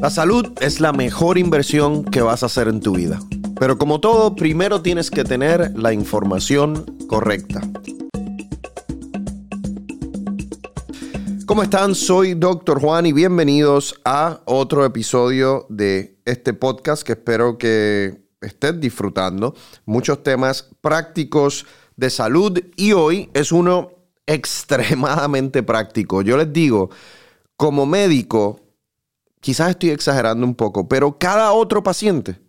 La salud es la mejor inversión que vas a hacer en tu vida. Pero como todo, primero tienes que tener la información correcta. ¿Cómo están? Soy Dr. Juan y bienvenidos a otro episodio de este podcast que espero que estés disfrutando. Muchos temas prácticos de salud y hoy es uno extremadamente práctico. Yo les digo, como médico, quizás estoy exagerando un poco, pero cada otro paciente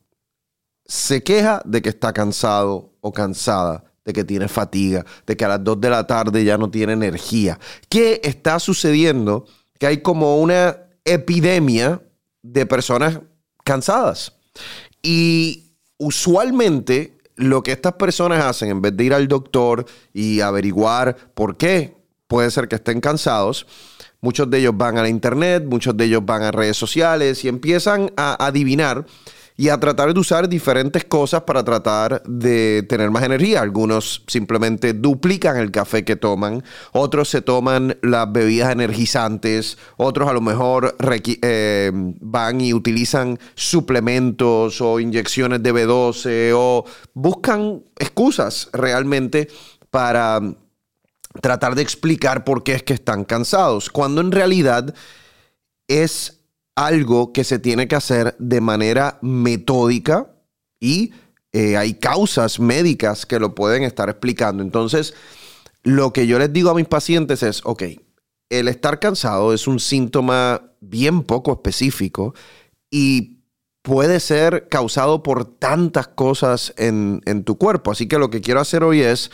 se queja de que está cansado o cansada, de que tiene fatiga, de que a las 2 de la tarde ya no tiene energía. ¿Qué está sucediendo? Que hay como una epidemia de personas cansadas. Y usualmente lo que estas personas hacen, en vez de ir al doctor y averiguar por qué puede ser que estén cansados, Muchos de ellos van a la internet, muchos de ellos van a redes sociales y empiezan a adivinar y a tratar de usar diferentes cosas para tratar de tener más energía. Algunos simplemente duplican el café que toman, otros se toman las bebidas energizantes, otros a lo mejor eh, van y utilizan suplementos o inyecciones de B12 o buscan excusas realmente para tratar de explicar por qué es que están cansados, cuando en realidad es algo que se tiene que hacer de manera metódica y eh, hay causas médicas que lo pueden estar explicando. Entonces, lo que yo les digo a mis pacientes es, ok, el estar cansado es un síntoma bien poco específico y puede ser causado por tantas cosas en, en tu cuerpo. Así que lo que quiero hacer hoy es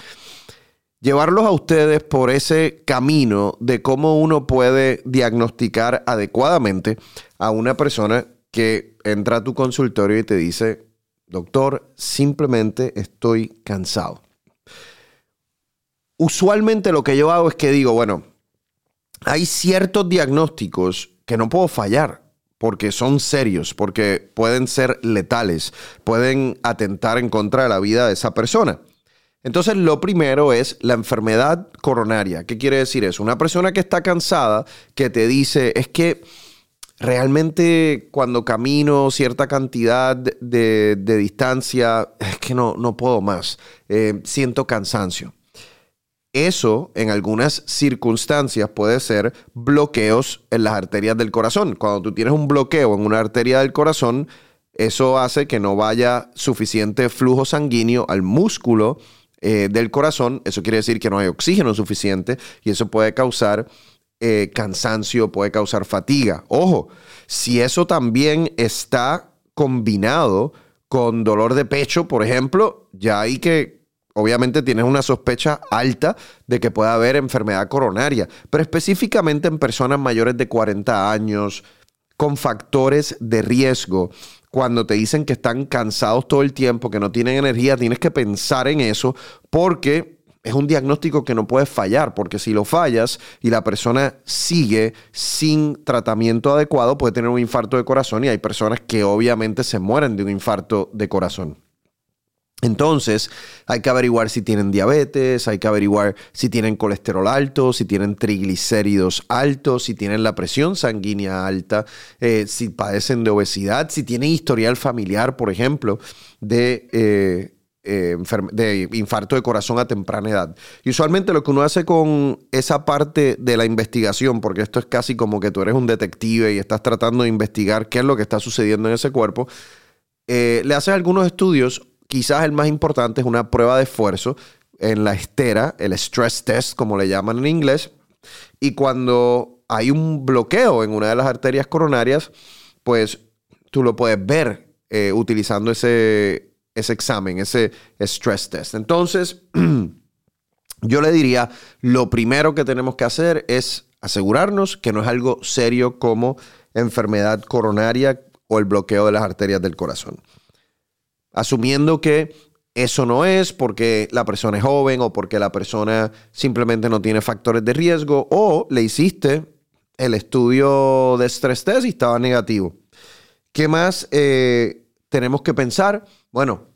llevarlos a ustedes por ese camino de cómo uno puede diagnosticar adecuadamente a una persona que entra a tu consultorio y te dice, doctor, simplemente estoy cansado. Usualmente lo que yo hago es que digo, bueno, hay ciertos diagnósticos que no puedo fallar porque son serios, porque pueden ser letales, pueden atentar en contra de la vida de esa persona. Entonces, lo primero es la enfermedad coronaria. ¿Qué quiere decir eso? Una persona que está cansada, que te dice, es que realmente cuando camino cierta cantidad de, distancia, es que no, no puedo más, eh, siento cansancio. Eso en algunas circunstancias puede ser bloqueos en las arterias del corazón. Cuando tú tienes un bloqueo en una arteria del corazón, eso hace que no vaya suficiente flujo sanguíneo al músculo eh, del corazón. Eso quiere decir que no hay oxígeno suficiente y eso puede causar eh, cansancio, puede causar fatiga. Ojo, si eso también está combinado con dolor de pecho, por ejemplo, ya hay que obviamente tienes una sospecha alta de que pueda haber enfermedad coronaria, pero específicamente en personas mayores de 40 años, con factores de riesgo, cuando te dicen que están cansados todo el tiempo, que no tienen energía, tienes que pensar en eso porque es un diagnóstico que no puedes fallar, porque si lo fallas y la persona sigue sin tratamiento adecuado, puede tener un infarto de corazón y hay personas que obviamente se mueren de un infarto de corazón. Entonces, hay que averiguar si tienen diabetes, hay que averiguar si tienen colesterol alto, si tienen triglicéridos altos, si tienen la presión sanguínea alta, eh, si padecen de obesidad, si tienen historial familiar, por ejemplo, de, eh, eh, de infarto de corazón a temprana edad. Y usualmente lo que uno hace con esa parte de la investigación, porque esto es casi como que tú eres un detective y estás tratando de investigar qué es lo que está sucediendo en ese cuerpo, le haces algunos estudios quizás el más importante es una prueba de esfuerzo en la estera, el stress test, como le llaman en inglés. Y cuando hay un bloqueo en una de las arterias coronarias, pues tú lo puedes ver eh, utilizando ese, ese examen, ese stress test. Entonces, yo le diría, lo primero que tenemos que hacer es asegurarnos que no es algo serio como enfermedad coronaria o el bloqueo de las arterias del corazón asumiendo que eso no es porque la persona es joven o porque la persona simplemente no tiene factores de riesgo o le hiciste el estudio de estrés test y estaba negativo. ¿Qué más eh, tenemos que pensar? Bueno,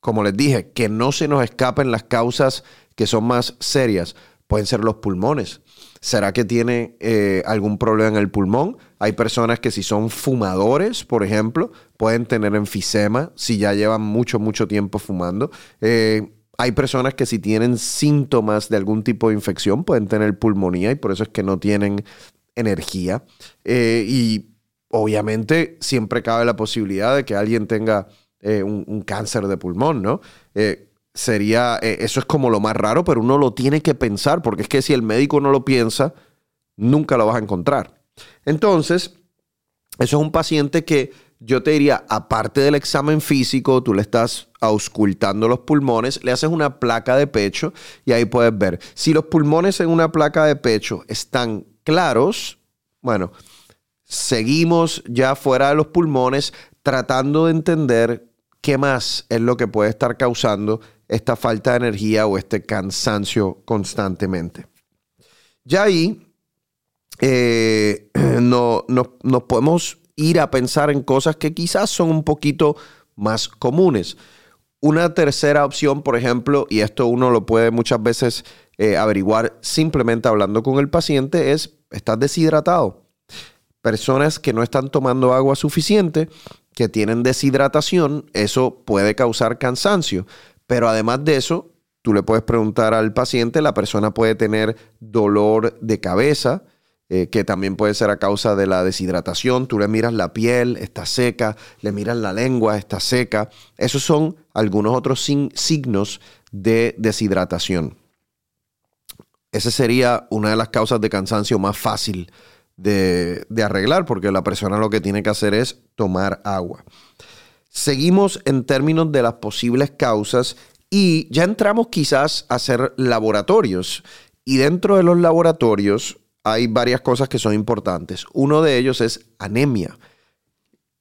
como les dije, que no se nos escapen las causas que son más serias. Pueden ser los pulmones. ¿Será que tiene eh, algún problema en el pulmón? Hay personas que si son fumadores, por ejemplo, pueden tener enfisema si ya llevan mucho, mucho tiempo fumando. Eh, hay personas que si tienen síntomas de algún tipo de infección pueden tener pulmonía y por eso es que no tienen energía. Eh, y obviamente siempre cabe la posibilidad de que alguien tenga un, un, cáncer de pulmón, ¿no? sería, eh, eso es como lo más raro, pero uno lo tiene que pensar, porque es que si el médico no lo piensa, nunca lo vas a encontrar. Entonces, eso es un paciente que yo te diría, aparte del examen físico, tú le estás auscultando los pulmones, le haces una placa de pecho y ahí puedes ver. Si los pulmones en una placa de pecho están claros, bueno, seguimos ya fuera de los pulmones tratando de entender qué más es lo que puede estar causando esta falta de energía o este cansancio constantemente. Ya ahí eh, no, nos podemos ir a pensar en cosas que quizás son un poquito más comunes. Una tercera opción, por ejemplo, y esto uno lo puede muchas veces eh, averiguar simplemente hablando con el paciente, es, estás deshidratado. Personas que no están tomando agua suficiente, que tienen deshidratación, eso puede causar cansancio. Pero además de eso, tú le puedes preguntar al paciente, la persona puede tener dolor de cabeza, eh, que también puede ser a causa de la deshidratación. Tú le miras la piel, está seca, le miras la lengua, está seca. Esos son algunos otros signos de deshidratación. Esa sería una de las causas de cansancio más fácil de, de arreglar, porque la persona lo que tiene que hacer es tomar agua. Seguimos en términos de las posibles causas y ya entramos quizás a hacer laboratorios. Y dentro de los laboratorios hay varias cosas que son importantes. Uno de ellos es anemia.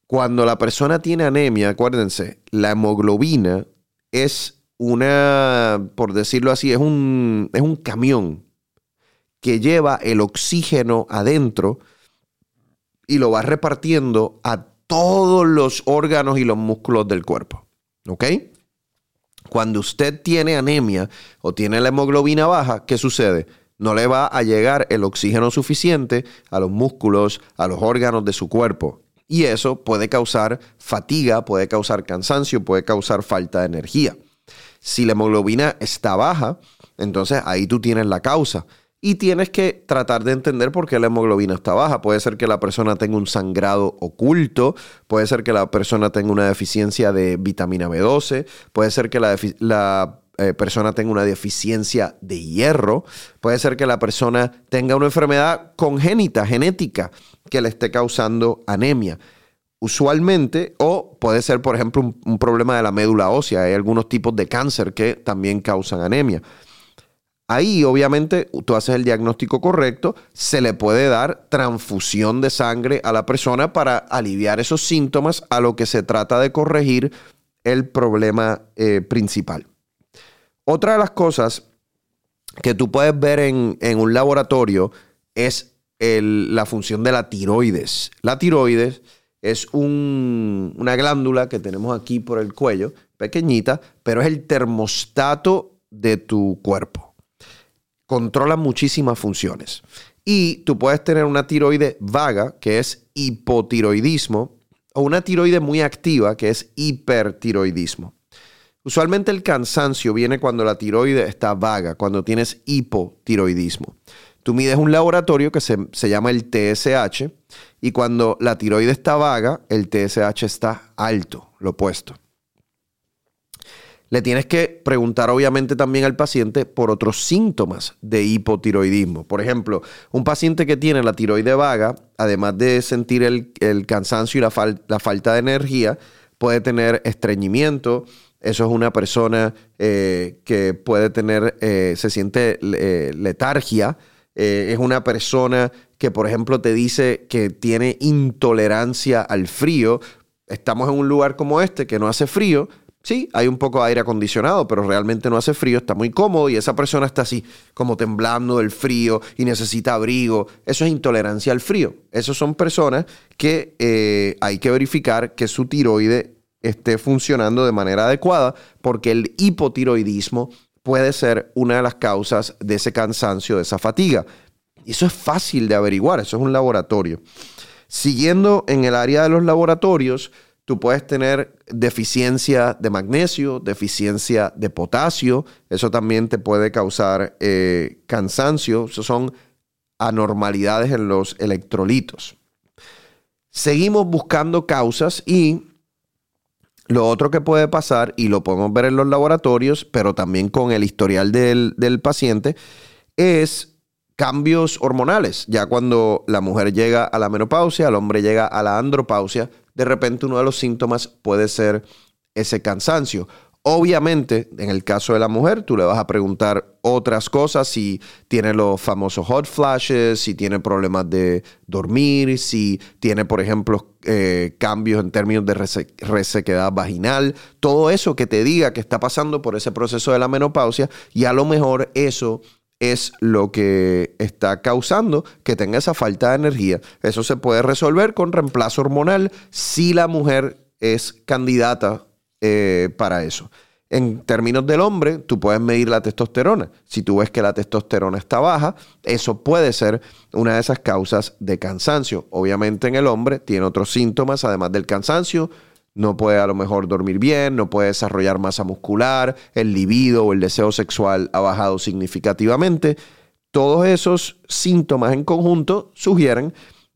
Cuando la persona tiene anemia, acuérdense, la hemoglobina es una, por decirlo así, es un, es un camión que lleva el oxígeno adentro y lo va repartiendo a todos los órganos y los músculos del cuerpo. ¿Ok? Cuando usted tiene anemia o tiene la hemoglobina baja, ¿qué sucede? No le va a llegar el oxígeno suficiente a los músculos, a los órganos de su cuerpo. Y eso puede causar fatiga, puede causar cansancio, puede causar falta de energía. Si la hemoglobina está baja, entonces ahí tú tienes la causa y tienes que tratar de entender por qué la hemoglobina está baja. Puede ser que la persona tenga un sangrado oculto, puede ser que la persona tenga una deficiencia de vitamina B12, puede ser que la, eh, persona tenga una deficiencia de hierro, puede ser que la persona tenga una enfermedad congénita, genética, que le esté causando anemia. Usualmente, o puede ser, por ejemplo, un problema de la médula ósea. Hay algunos tipos de cáncer que también causan anemia. Ahí obviamente tú haces el diagnóstico correcto, se le puede dar transfusión de sangre a la persona para aliviar esos síntomas a lo que se trata de corregir el problema eh, principal. Otra de las cosas que tú puedes ver en, un laboratorio es la función de la tiroides. La tiroides es una glándula que tenemos aquí por el cuello, pequeñita, pero es el termostato de tu cuerpo controla muchísimas funciones. Y tú puedes tener una tiroide vaga, que es hipotiroidismo, o una tiroide muy activa, que es hipertiroidismo. Usualmente el cansancio viene cuando la tiroide está vaga, cuando tienes hipotiroidismo. Tú mides un laboratorio que se, se, llama el TSH y cuando la tiroide está vaga, el TSH está alto, lo opuesto. Le tienes que preguntar obviamente también al paciente por otros síntomas de hipotiroidismo. Por ejemplo, un paciente que tiene la tiroide vaga, además de sentir el, cansancio y la, falta de energía, puede tener estreñimiento. Eso es una persona eh, que puede tener, eh, se siente eh, letargia. es una persona que, por ejemplo, te dice que tiene intolerancia al frío. Estamos en un lugar como este que no hace frío, Sí, hay un poco de aire acondicionado, pero realmente no hace frío, está muy cómodo y esa persona está así, como temblando del frío y necesita abrigo. Eso es intolerancia al frío. Esas son personas que hay que verificar que su tiroide esté funcionando de manera adecuada, porque el hipotiroidismo puede ser una de las causas de ese cansancio, de esa fatiga. Eso es fácil de averiguar, eso es un laboratorio. Siguiendo en el área de los laboratorios, tú puedes tener deficiencia de magnesio, deficiencia de potasio, eso también te puede causar eh, cansancio, eso son anormalidades en los electrolitos. Seguimos buscando causas y lo otro que puede pasar, y lo podemos ver en los laboratorios, pero también con el historial del, del paciente, es cambios hormonales. Ya cuando la mujer llega a la menopausia, el hombre llega a la andropausia, de repente uno de los síntomas puede ser ese cansancio. Obviamente, en el caso de la mujer, tú le vas a preguntar otras cosas, si tiene los famosos hot flashes, si tiene problemas de dormir, si tiene, por ejemplo, eh, cambios en términos de resequedad vaginal, todo eso que te diga que está pasando por ese proceso de la menopausia y a lo mejor eso es lo que está causando que tenga esa falta de energía. Eso se puede resolver con reemplazo hormonal si la mujer es candidata eh, para eso. En términos del hombre, tú puedes medir la testosterona. Si tú ves que la testosterona está baja, eso puede ser una de esas causas de cansancio. Obviamente en el hombre tiene otros síntomas, además del cansancio, no puede a lo mejor dormir bien, no puede desarrollar masa muscular, el libido o el deseo sexual ha bajado significativamente. Todos esos síntomas en conjunto sugieren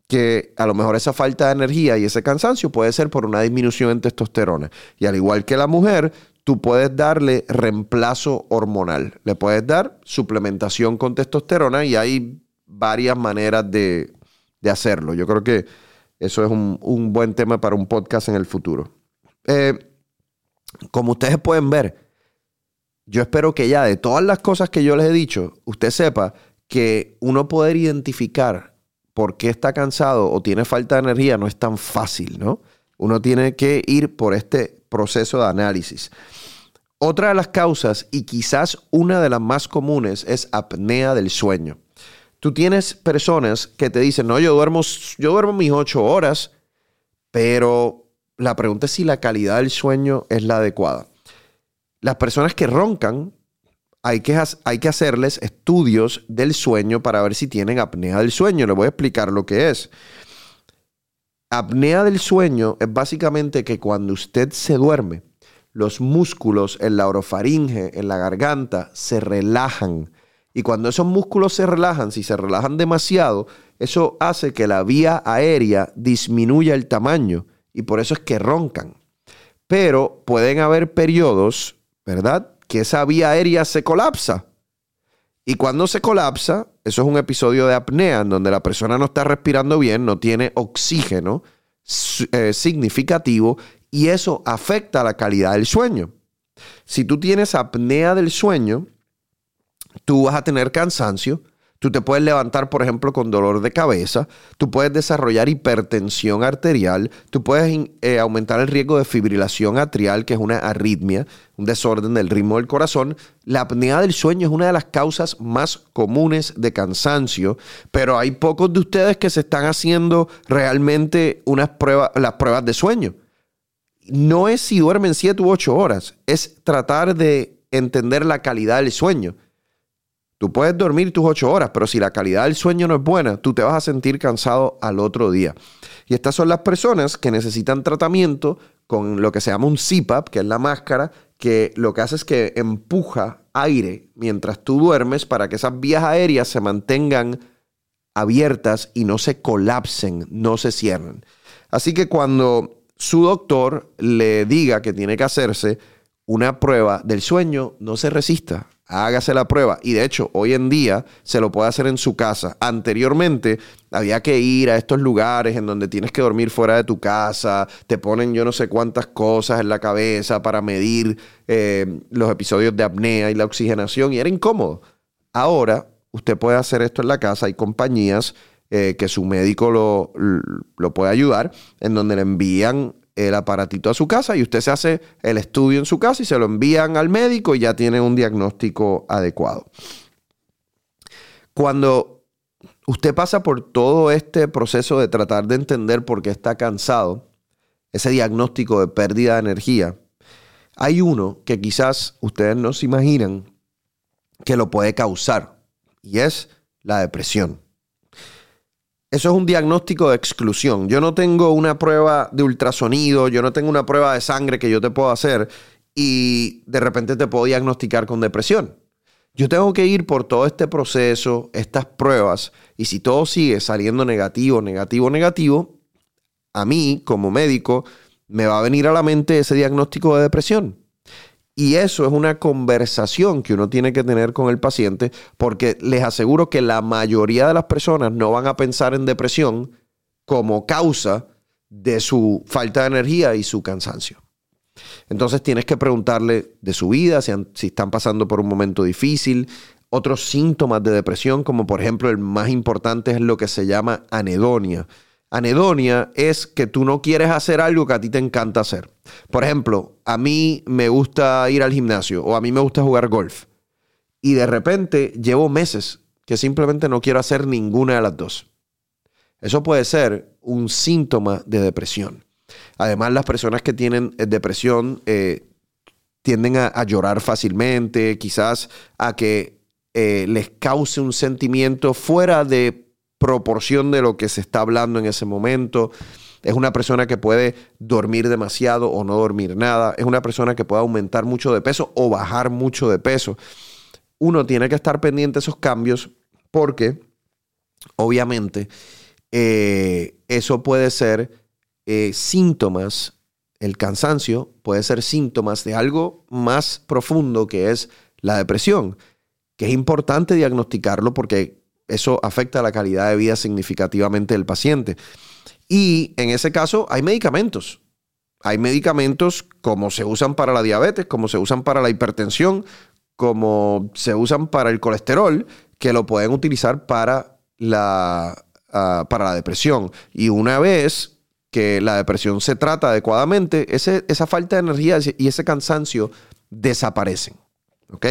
que a lo mejor esa falta de energía y ese cansancio puede ser por una disminución en testosterona. Y al igual que la mujer, tú puedes darle reemplazo hormonal. Le puedes dar suplementación con testosterona y hay varias maneras de, hacerlo. Yo creo que eso es un, buen tema para un podcast en el futuro. Eh, como ustedes pueden ver, yo espero que ya de todas las cosas que yo les he dicho, usted sepa que uno poder identificar por qué está cansado o tiene falta de energía no es tan fácil, ¿no? Uno tiene que ir por este proceso de análisis. Otra de las causas, y quizás una de las más comunes, es apnea del sueño. Tú tienes personas que te dicen, no, yo duermo, yo duermo mis ocho horas, pero la pregunta es si la calidad del sueño es la adecuada. Las personas que roncan, hay que, hacerles estudios del sueño para ver si tienen apnea del sueño. Les voy a explicar lo que es. Apnea del sueño es básicamente que cuando usted se duerme, los músculos en la orofaringe, en la garganta, se relajan y cuando esos músculos se relajan, si se relajan demasiado, eso hace que la vía aérea disminuya el tamaño y por eso es que roncan. Pero pueden haber periodos, ¿verdad? Que esa vía aérea se colapsa. Y cuando se colapsa, eso es un episodio de apnea en donde la persona no está respirando bien, no tiene oxígeno eh, significativo y eso afecta la calidad del sueño. Si tú tienes apnea del sueño, tú vas a tener cansancio, tú te puedes levantar, por ejemplo, con dolor de cabeza, tú puedes desarrollar hipertensión arterial, tú puedes eh, aumentar el riesgo de fibrilación atrial, que es una arritmia, un desorden del ritmo del corazón. La apnea del sueño es una de las causas más comunes de cansancio, pero hay pocos de ustedes que se están haciendo realmente unas pruebas, las pruebas de sueño. No es si duermen 7 u 8 horas, es tratar de entender la calidad del sueño. Tú puedes dormir tus ocho horas, pero si la calidad del sueño no es buena, tú te vas a sentir cansado al otro día. Y estas son las personas que necesitan tratamiento con lo que se llama un CPAP, que es la máscara, que lo que hace es que empuja aire mientras tú duermes para que esas vías aéreas se mantengan abiertas y no se colapsen, no se cierren. Así que cuando su doctor le diga que tiene que hacerse una prueba del sueño, no se resista hágase la prueba. Y de hecho, hoy en día se lo puede hacer en su casa. Anteriormente había que ir a estos lugares en donde tienes que dormir fuera de tu casa, te ponen yo no sé cuántas cosas en la cabeza para medir eh, los episodios de apnea y la oxigenación y era incómodo. Ahora usted puede hacer esto en la casa, hay compañías eh, que su médico lo, lo puede ayudar, en donde le envían el aparatito a su casa y usted se hace el estudio en su casa y se lo envían al médico y ya tiene un diagnóstico adecuado. Cuando usted pasa por todo este proceso de tratar de entender por qué está cansado, ese diagnóstico de pérdida de energía, hay uno que quizás ustedes no se imaginan que lo puede causar y es la depresión. Eso es un diagnóstico de exclusión. Yo no tengo una prueba de ultrasonido, yo no tengo una prueba de sangre que yo te puedo hacer y de repente te puedo diagnosticar con depresión. Yo tengo que ir por todo este proceso, estas pruebas, y si todo sigue saliendo negativo, negativo, negativo, a mí como médico me va a venir a la mente ese diagnóstico de depresión. Y eso es una conversación que uno tiene que tener con el paciente porque les aseguro que la mayoría de las personas no van a pensar en depresión como causa de su falta de energía y su cansancio. Entonces tienes que preguntarle de su vida, si, están pasando por un momento difícil, otros síntomas de depresión, como por ejemplo el más importante es lo que se llama anedonia. Anedonia es que tú no quieres hacer algo que a ti te encanta hacer. Por ejemplo, a mí me gusta ir al gimnasio o a mí me gusta jugar golf. Y de repente llevo meses que simplemente no quiero hacer ninguna de las dos. Eso puede ser un síntoma de depresión. Además, las personas que tienen eh, depresión eh, tienden a, llorar fácilmente, quizás a que eh, les cause un sentimiento fuera de proporción de lo que se está hablando en ese momento. Es una persona que puede dormir demasiado o no dormir nada. Es una persona que puede aumentar mucho de peso o bajar mucho de peso. Uno tiene que estar pendiente de esos cambios porque, obviamente, eh, eso puede ser eh, síntomas, el cansancio puede ser síntomas de algo más profundo que es la depresión, que es importante diagnosticarlo porque eso afecta la calidad de vida significativamente del paciente. Y en ese caso hay medicamentos. Hay medicamentos como se usan para la diabetes, como se usan para la hipertensión, como se usan para el colesterol, que lo pueden utilizar para la, ah, para la depresión. Y una vez que la depresión se trata adecuadamente, esa falta de energía y ese cansancio desaparecen. ¿Ok?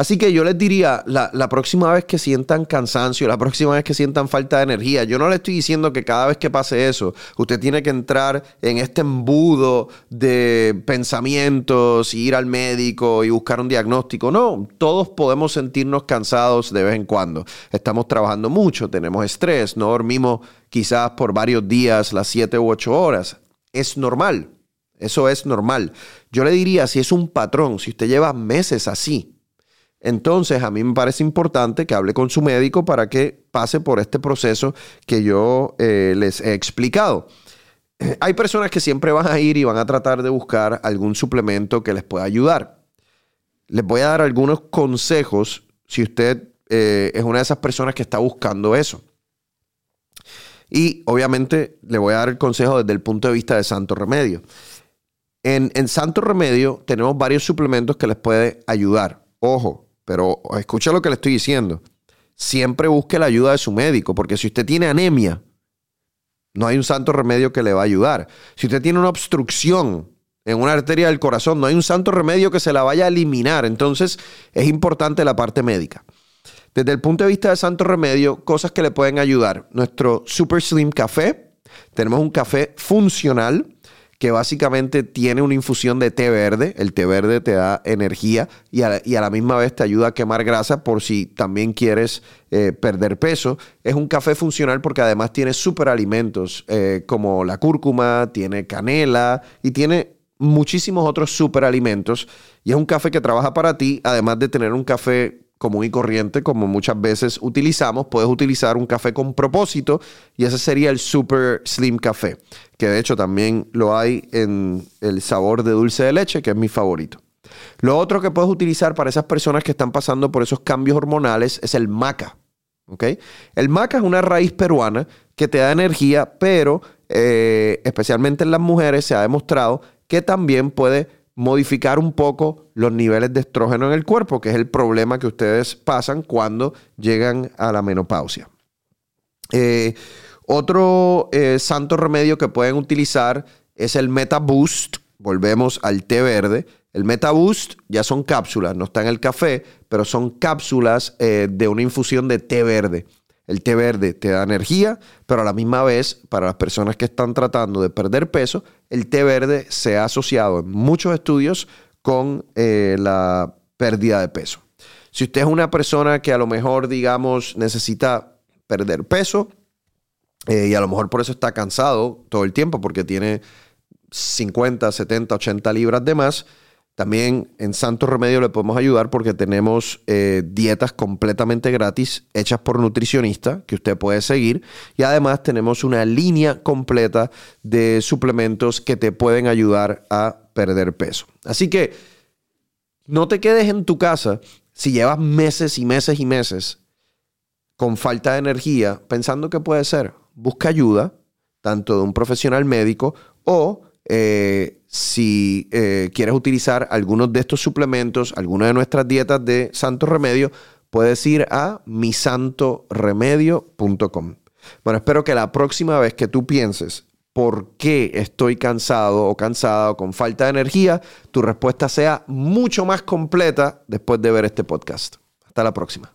Así que yo les diría, la, próxima vez que sientan cansancio, la próxima vez que sientan falta de energía, yo no le estoy diciendo que cada vez que pase eso, usted tiene que entrar en este embudo de pensamientos, ir al médico y buscar un diagnóstico. No, todos podemos sentirnos cansados de vez en cuando. Estamos trabajando mucho, tenemos estrés, no dormimos quizás por varios días las 7 u 8 horas. Es normal, eso es normal. Yo le diría, si es un patrón, si usted lleva meses así, entonces, a mí me parece importante que hable con su médico para que pase por este proceso que yo eh, les he explicado. Hay personas que siempre van a ir y van a tratar de buscar algún suplemento que les pueda ayudar. Les voy a dar algunos consejos si usted eh, es una de esas personas que está buscando eso. Y obviamente le voy a dar el consejo desde el punto de vista de Santo Remedio. En, en Santo Remedio tenemos varios suplementos que les puede ayudar. Ojo, pero escucha lo que le estoy diciendo. Siempre busque la ayuda de su médico, porque si usted tiene anemia, no hay un santo remedio que le va a ayudar. Si usted tiene una obstrucción en una arteria del corazón, no hay un santo remedio que se la vaya a eliminar. Entonces es importante la parte médica. Desde el punto de vista de santo remedio, cosas que le pueden ayudar. Nuestro Super Slim Café. Tenemos un café funcional que básicamente tiene una infusión de té verde. El té verde te da energía y a, la misma vez te ayuda a quemar grasa por si también quieres eh, perder peso. Es un café funcional porque además tiene superalimentos eh, como la cúrcuma, tiene canela y tiene muchísimos otros superalimentos. Y es un café que trabaja para ti, además de tener un café común y corriente, como muchas veces utilizamos, puedes utilizar un café con propósito y ese sería el Super Slim Café, que de hecho también lo hay en el sabor de dulce de leche, que es mi favorito. Lo otro que puedes utilizar para esas personas que están pasando por esos cambios hormonales es el maca. El maca es una raíz peruana que te da energía, pero eh, especialmente en las mujeres se ha demostrado que también puede modificar un poco los niveles de estrógeno en el cuerpo, que es el problema que ustedes pasan cuando llegan a la menopausia. Eh, otro eh, santo remedio que pueden utilizar es el MetaBoost. Volvemos al té verde. El MetaBoost ya son cápsulas, no está en el café, pero son cápsulas eh, de una infusión de té verde. El té verde te da energía, pero a la misma vez, para las personas que están tratando de perder peso, el té verde se ha asociado en muchos estudios con eh, la pérdida de peso. Si usted es una persona que a lo mejor, digamos, necesita perder peso eh, y a lo mejor por eso está cansado todo el tiempo porque tiene 50, 70, 80 libras de más, también en Santo Remedio le podemos ayudar porque tenemos eh, dietas completamente gratis hechas por nutricionistas que usted puede seguir y además tenemos una línea completa de suplementos que te pueden ayudar a perder peso. Así que no te quedes en tu casa si llevas meses y meses y meses con falta de energía pensando que puede ser. Busca ayuda, tanto de un profesional médico o eh, si eh, quieres utilizar algunos de estos suplementos, algunas de nuestras dietas de Santo Remedio, puedes ir a misantoremedio.com. Bueno, espero que la próxima vez que tú pienses por qué estoy cansado o cansada o con falta de energía, tu respuesta sea mucho más completa después de ver este podcast. Hasta la próxima.